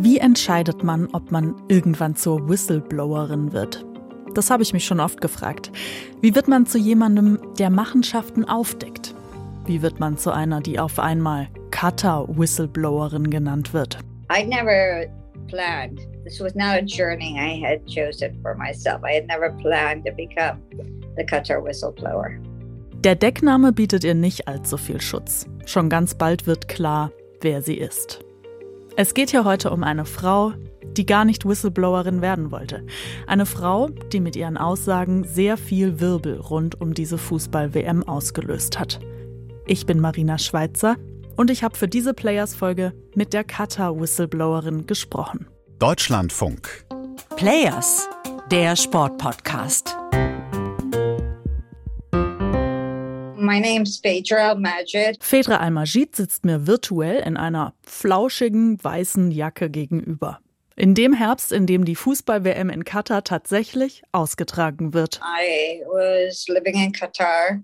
Wie entscheidet man, ob man irgendwann zur Whistleblowerin wird? Das habe ich mich schon oft gefragt. Wie wird man zu jemandem, der Machenschaften aufdeckt? Wie wird man zu einer, die auf einmal Cutter-Whistleblowerin genannt wird? I never planned. This was not a journey I had chosen for myself. I had never planned to become the Cutter Whistleblower. Der Deckname bietet ihr nicht allzu viel Schutz. Schon ganz bald wird klar, wer sie ist. Es geht hier heute um eine Frau, die gar nicht Whistleblowerin werden wollte. Eine Frau, die mit ihren Aussagen sehr viel Wirbel rund um diese Fußball-WM ausgelöst hat. Ich bin Marina Schweitzer und ich habe für diese Players-Folge mit der Qatar-Whistleblowerin gesprochen. Deutschlandfunk. Players, der Sportpodcast. My name's Phaedra Al-Majid. Phaedra Al-Majid sitzt mir virtuell in einer flauschigen weißen Jacke gegenüber. In dem Herbst, in dem die Fußball-WM in Katar tatsächlich ausgetragen wird. I was living in Qatar.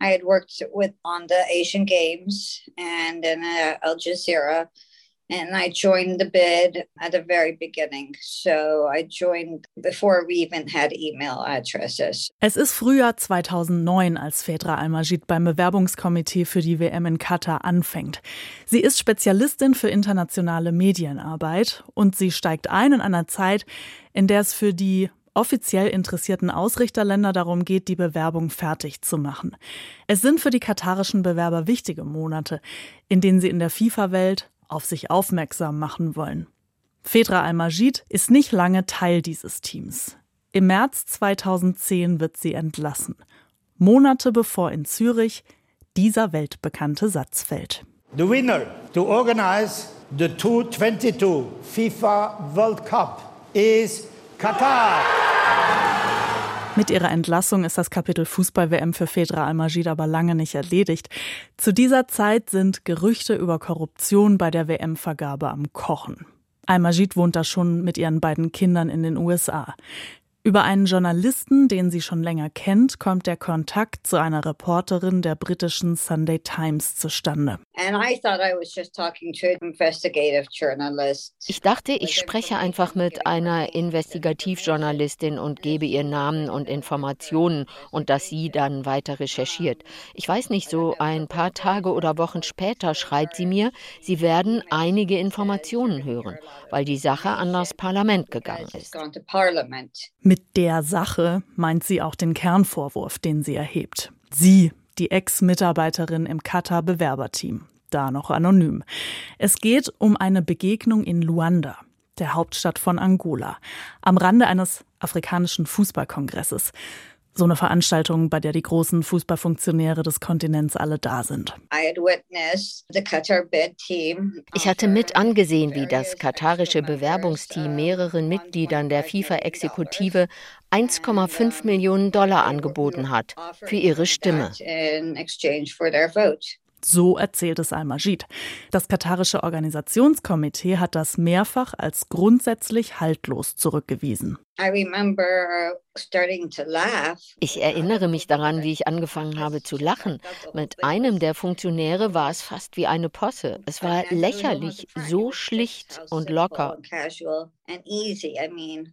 I had worked with on the Asian Games and in uh, Al Jazeera. And I joined the bid at the very beginning. So I joined before we even had email addresses. Es ist Frühjahr 2009, als Fedra Al-Majid beim Bewerbungskomitee für die WM in Katar anfängt. Sie ist Spezialistin für internationale Medienarbeit und sie steigt ein in einer Zeit, in der es für die offiziell interessierten Ausrichterländer darum geht, die Bewerbung fertig zu machen. Es sind für die katarischen Bewerber wichtige Monate, in denen sie in der FIFA-Welt auf sich aufmerksam machen wollen. Fedra Al-Majid ist nicht lange Teil dieses Teams. Im März 2010 wird sie entlassen. Monate bevor in Zürich dieser weltbekannte Satz fällt. The winner to organize the 2022 FIFA World Cup is Qatar. Mit ihrer Entlassung ist das Kapitel Fußball-WM für Fedra Al-Majid aber lange nicht erledigt. Zu dieser Zeit sind Gerüchte über Korruption bei der WM-Vergabe am Kochen. Al-Majid wohnt da schon mit ihren beiden Kindern in den USA. Über einen Journalisten, den sie schon länger kennt, kommt der Kontakt zu einer Reporterin der britischen Sunday Times zustande. Ich dachte, ich spreche einfach mit einer Investigativjournalistin und gebe ihr Namen und Informationen und dass sie dann weiter recherchiert. Ich weiß nicht, so ein paar Tage oder Wochen später schreibt sie mir, sie werden einige Informationen hören, weil die Sache an das Parlament gegangen ist. Mit mit der Sache meint sie auch den Kernvorwurf, den sie erhebt. Sie, die Ex-Mitarbeiterin im Katar-Bewerberteam, da noch anonym. Es geht um eine Begegnung in Luanda, der Hauptstadt von Angola, am Rande eines afrikanischen Fußballkongresses. So eine Veranstaltung, bei der die großen Fußballfunktionäre des Kontinents alle da sind. Ich hatte mit angesehen, wie das katarische Bewerbungsteam mehreren Mitgliedern der FIFA-Exekutive 1,5 Millionen Dollar angeboten hat für ihre Stimme. So erzählt es Al-Majid. Das katarische Organisationskomitee hat das mehrfach als grundsätzlich haltlos zurückgewiesen. Ich erinnere mich daran, wie ich angefangen habe zu lachen. Mit einem der Funktionäre war es fast wie eine Posse. Es war lächerlich, so schlicht und locker.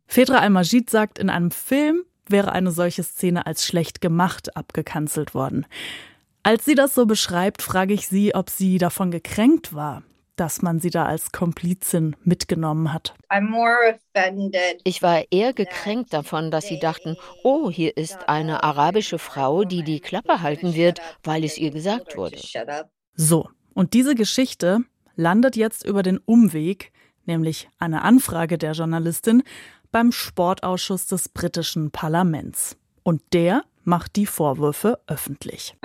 Fedra Al-Majid sagt, in einem Film wäre eine solche Szene als schlecht gemacht abgekanzelt worden. Als sie das so beschreibt, frage ich sie, ob sie davon gekränkt war, dass man sie da als Komplizin mitgenommen hat. Ich war eher gekränkt davon, dass sie dachten, oh, hier ist eine arabische Frau, die die Klappe halten wird, weil es ihr gesagt wurde. So, und diese Geschichte landet jetzt über den Umweg, nämlich eine Anfrage der Journalistin, beim Sportausschuss des britischen Parlaments. Und der macht die Vorwürfe öffentlich.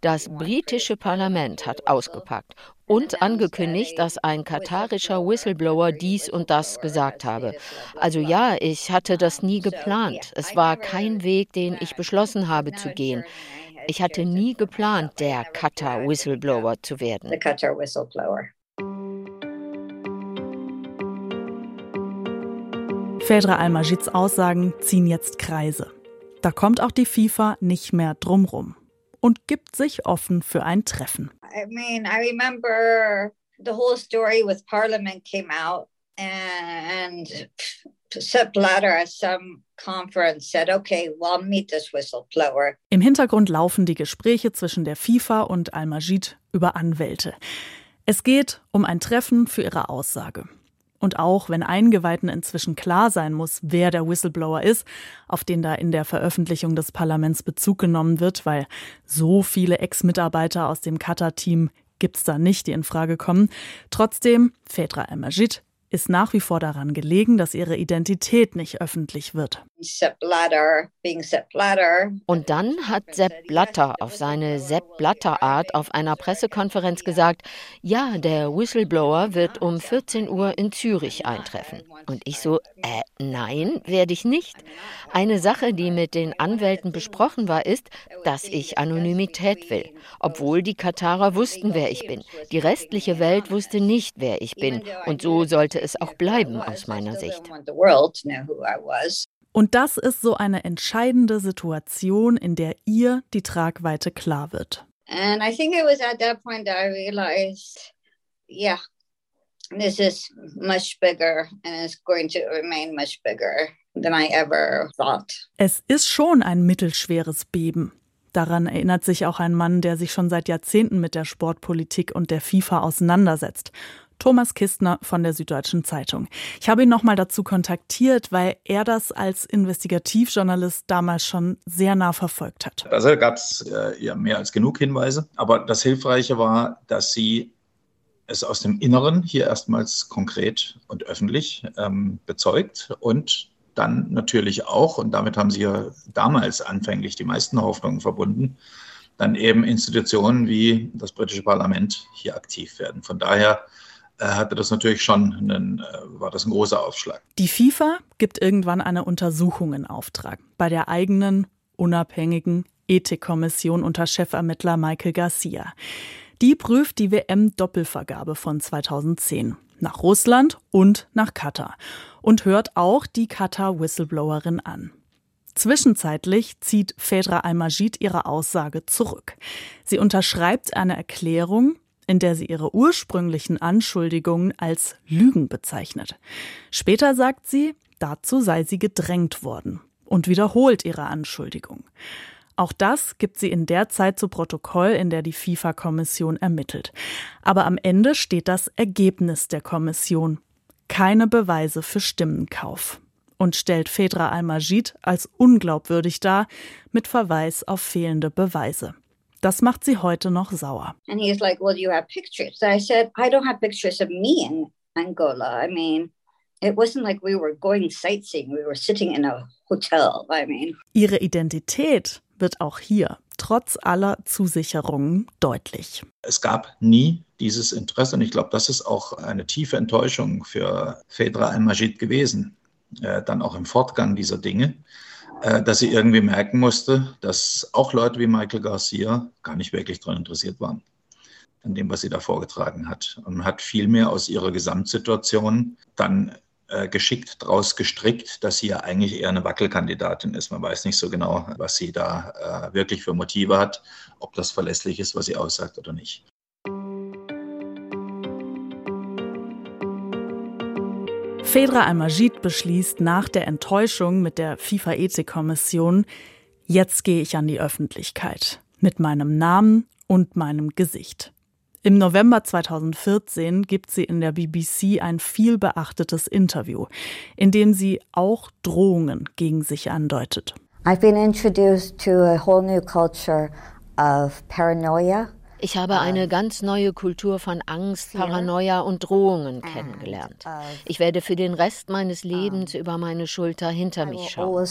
Das britische Parlament hat ausgepackt und angekündigt, dass ein katarischer Whistleblower dies und das gesagt habe. Also ja, ich hatte das nie geplant. Es war kein Weg, den ich beschlossen habe zu gehen. Ich hatte nie geplant, der Qatar Whistleblower zu werden. Fedra Al-Majids Aussagen ziehen jetzt Kreise. Da kommt auch die FIFA nicht mehr drumrum und gibt sich offen für ein Treffen. the whole story with Parliament came out, and Sepp Blatter at some conference said, okay, well, meet this whistleblower. Im Hintergrund laufen die Gespräche zwischen der FIFA und Al-Majid über Anwälte. Es geht um ein Treffen für ihre Aussage. Und auch wenn Eingeweihten inzwischen klar sein muss, wer der Whistleblower ist, auf den da in der Veröffentlichung des Parlaments Bezug genommen wird, weil so viele Ex-Mitarbeiter aus dem Qatar-Team gibt's da nicht, die in Frage kommen. Trotzdem, Fedra El-Majid ist nach wie vor daran gelegen, dass ihre Identität nicht öffentlich wird. Und dann hat Sepp Blatter auf seine Sepp Blatter Art auf einer Pressekonferenz gesagt, ja, der Whistleblower wird um 14 Uhr in Zürich eintreffen. Und ich so, äh, nein, werde ich nicht. Eine Sache, die mit den Anwälten besprochen war, ist, dass ich Anonymität will, obwohl die Katarer wussten, wer ich bin. Die restliche Welt wusste nicht, wer ich bin. Und so sollte es auch bleiben aus meiner Sicht. Und das ist so eine entscheidende Situation, in der ihr die Tragweite klar wird. And I think it was at that point that I realized, yeah, this is much bigger and it's going to remain much bigger than I ever thought. Es ist schon ein mittelschweres Beben. Daran erinnert sich auch ein Mann, der sich schon seit Jahrzehnten mit der Sportpolitik und der FIFA auseinandersetzt. Thomas Kistner von der Süddeutschen Zeitung. Ich habe ihn nochmal dazu kontaktiert, weil er das als Investigativjournalist damals schon sehr nah verfolgt hat. Also gab es äh, ja mehr als genug Hinweise. Aber das Hilfreiche war, dass sie es aus dem Inneren hier erstmals konkret und öffentlich ähm, bezeugt und dann natürlich auch, und damit haben sie ja damals anfänglich die meisten Hoffnungen verbunden, dann eben Institutionen wie das britische Parlament hier aktiv werden. Von daher hatte das natürlich schon einen, äh, war das ein großer Aufschlag. Die FIFA gibt irgendwann eine Untersuchung in Auftrag bei der eigenen unabhängigen Ethikkommission unter Chefermittler Michael Garcia. Die prüft die WM-Doppelvergabe von 2010 nach Russland und nach Katar und hört auch die Katar-Whistleblowerin an. Zwischenzeitlich zieht Fedra Al-Majid ihre Aussage zurück. Sie unterschreibt eine Erklärung, in der sie ihre ursprünglichen Anschuldigungen als Lügen bezeichnet. Später sagt sie, dazu sei sie gedrängt worden und wiederholt ihre Anschuldigung. Auch das gibt sie in der Zeit zu Protokoll, in der die FIFA-Kommission ermittelt. Aber am Ende steht das Ergebnis der Kommission. Keine Beweise für Stimmenkauf. Und stellt Fedra Al-Majid als unglaubwürdig dar, mit Verweis auf fehlende Beweise. Das macht sie heute noch sauer. And he's like, well, you have pictures. I said, I don't have pictures of me in Angola. I mean, it wasn't like we were going sightseeing. We were sitting in a hotel. I mean. Ihre Identität wird auch hier trotz aller Zusicherungen deutlich. Es gab nie dieses Interesse und ich glaube, das ist auch eine tiefe Enttäuschung für Fedra Al-Majid gewesen, äh, dann auch im Fortgang dieser Dinge. Äh, dass sie irgendwie merken musste, dass auch Leute wie Michael Garcia gar nicht wirklich daran interessiert waren, an dem, was sie da vorgetragen hat. Und hat vielmehr aus ihrer Gesamtsituation dann äh, geschickt daraus gestrickt, dass sie ja eigentlich eher eine Wackelkandidatin ist. Man weiß nicht so genau, was sie da äh, wirklich für Motive hat, ob das verlässlich ist, was sie aussagt oder nicht. Fedra Al-Majid beschließt nach der Enttäuschung mit der FIFA-Ethikkommission, jetzt gehe ich an die Öffentlichkeit mit meinem Namen und meinem Gesicht. Im November 2014 gibt sie in der BBC ein viel beachtetes Interview, in dem sie auch Drohungen gegen sich andeutet. I've been introduced to a whole new culture of paranoia ich habe eine ganz neue Kultur von Angst, Paranoia und Drohungen kennengelernt. Ich werde für den Rest meines Lebens über meine Schulter hinter mich schauen.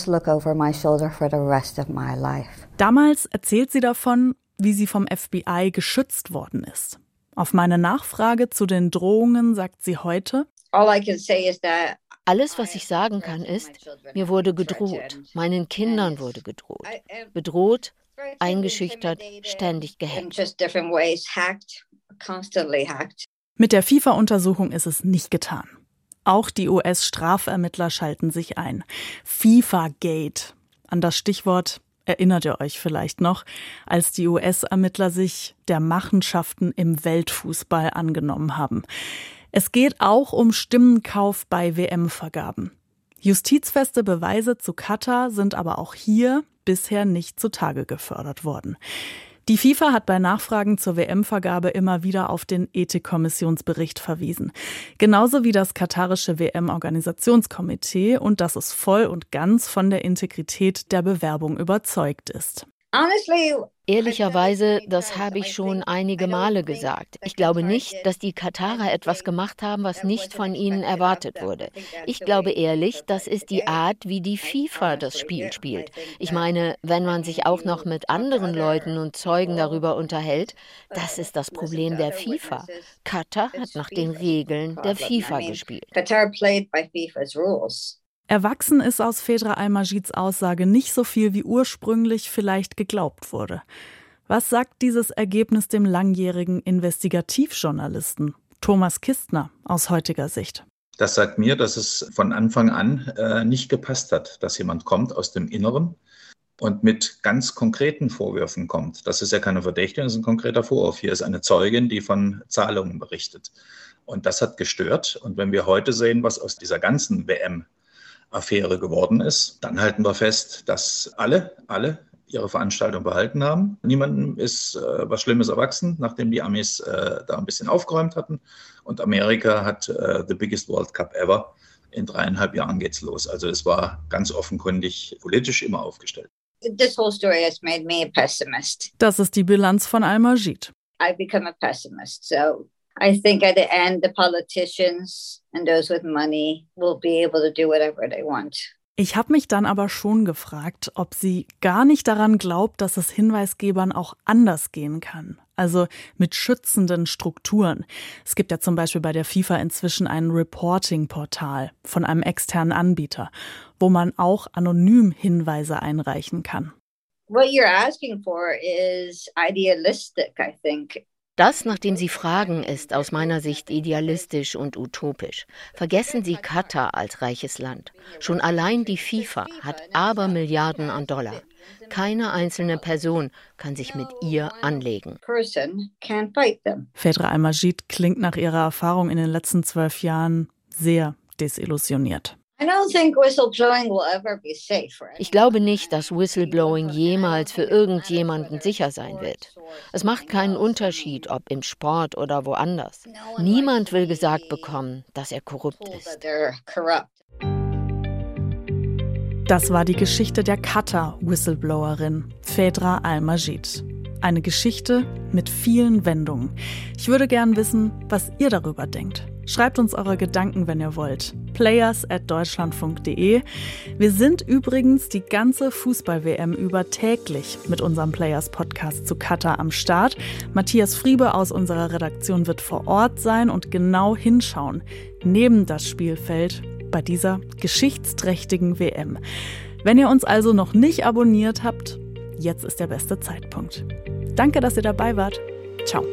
Damals erzählt sie davon, wie sie vom FBI geschützt worden ist. Auf meine Nachfrage zu den Drohungen sagt sie heute, alles, was ich sagen kann, ist, mir wurde gedroht, meinen Kindern wurde gedroht. Bedroht, eingeschüchtert, ständig gehackt. Mit der FIFA-Untersuchung ist es nicht getan. Auch die US-Strafermittler schalten sich ein. FIFA-Gate. An das Stichwort Erinnert ihr euch vielleicht noch, als die US-Ermittler sich der Machenschaften im Weltfußball angenommen haben? Es geht auch um Stimmenkauf bei WM-Vergaben. Justizfeste Beweise zu Katar sind aber auch hier bisher nicht zutage gefördert worden. Die FIFA hat bei Nachfragen zur WM-Vergabe immer wieder auf den Ethikkommissionsbericht verwiesen. Genauso wie das katarische WM-Organisationskomitee und dass es voll und ganz von der Integrität der Bewerbung überzeugt ist. Ehrlicherweise, das habe ich schon einige Male gesagt. Ich glaube nicht, dass die Katarer etwas gemacht haben, was nicht von ihnen erwartet wurde. Ich glaube ehrlich, das ist die Art, wie die FIFA das Spiel spielt. Ich meine, wenn man sich auch noch mit anderen Leuten und Zeugen darüber unterhält, das ist das Problem der FIFA. Katar hat nach den Regeln der FIFA gespielt. Qatar played by FIFA's rules. Erwachsen ist aus Fedra Al-Majids Aussage nicht so viel, wie ursprünglich vielleicht geglaubt wurde. Was sagt dieses Ergebnis dem langjährigen Investigativjournalisten Thomas Kistner aus heutiger Sicht? Das sagt mir, dass es von Anfang an äh, nicht gepasst hat, dass jemand kommt aus dem Inneren und mit ganz konkreten Vorwürfen kommt. Das ist ja keine Verdächtigung, das ist ein konkreter Vorwurf. Hier ist eine Zeugin, die von Zahlungen berichtet. Und das hat gestört. Und wenn wir heute sehen, was aus dieser ganzen WM Affäre geworden ist. Dann halten wir fest, dass alle, alle ihre Veranstaltung behalten haben. Niemandem ist äh, was Schlimmes erwachsen, nachdem die Amis äh, da ein bisschen aufgeräumt hatten. Und Amerika hat äh, the biggest World Cup ever. In dreieinhalb Jahren geht's los. Also es war ganz offenkundig politisch immer aufgestellt. This whole story has made me a pessimist. Das ist die Bilanz von Al-Majid. I've become a pessimist. So I think at the end, the politicians and those with money will be able to do whatever they want. Ich habe mich dann aber schon gefragt, ob sie gar nicht daran glaubt, dass es Hinweisgebern auch anders gehen kann. Also mit schützenden Strukturen. Es gibt ja zum Beispiel bei der FIFA inzwischen ein Reporting-Portal von einem externen Anbieter, wo man auch anonym Hinweise einreichen kann. What you're asking for is idealistic, I think. Das, nach dem Sie fragen, ist aus meiner Sicht idealistisch und utopisch. Vergessen Sie Katar als reiches Land. Schon allein die FIFA hat aber Milliarden an Dollar. Keine einzelne Person kann sich mit ihr anlegen. Fedra Al-Majid klingt nach ihrer Erfahrung in den letzten zwölf Jahren sehr desillusioniert. Ich glaube nicht, dass Whistleblowing jemals für irgendjemanden sicher sein wird. Es macht keinen Unterschied, ob im Sport oder woanders. Niemand will gesagt bekommen, dass er korrupt ist. Das war die Geschichte der Qatar-Whistleblowerin Fedra Al-Majid. Eine Geschichte mit vielen Wendungen. Ich würde gern wissen, was ihr darüber denkt. Schreibt uns eure Gedanken, wenn ihr wollt. Players at deutschlandfunk.de. Wir sind übrigens die ganze Fußball-WM über täglich mit unserem Players-Podcast zu Katar am Start. Matthias Friebe aus unserer Redaktion wird vor Ort sein und genau hinschauen, neben das Spielfeld bei dieser geschichtsträchtigen WM. Wenn ihr uns also noch nicht abonniert habt, jetzt ist der beste Zeitpunkt. Danke, dass ihr dabei wart. Ciao.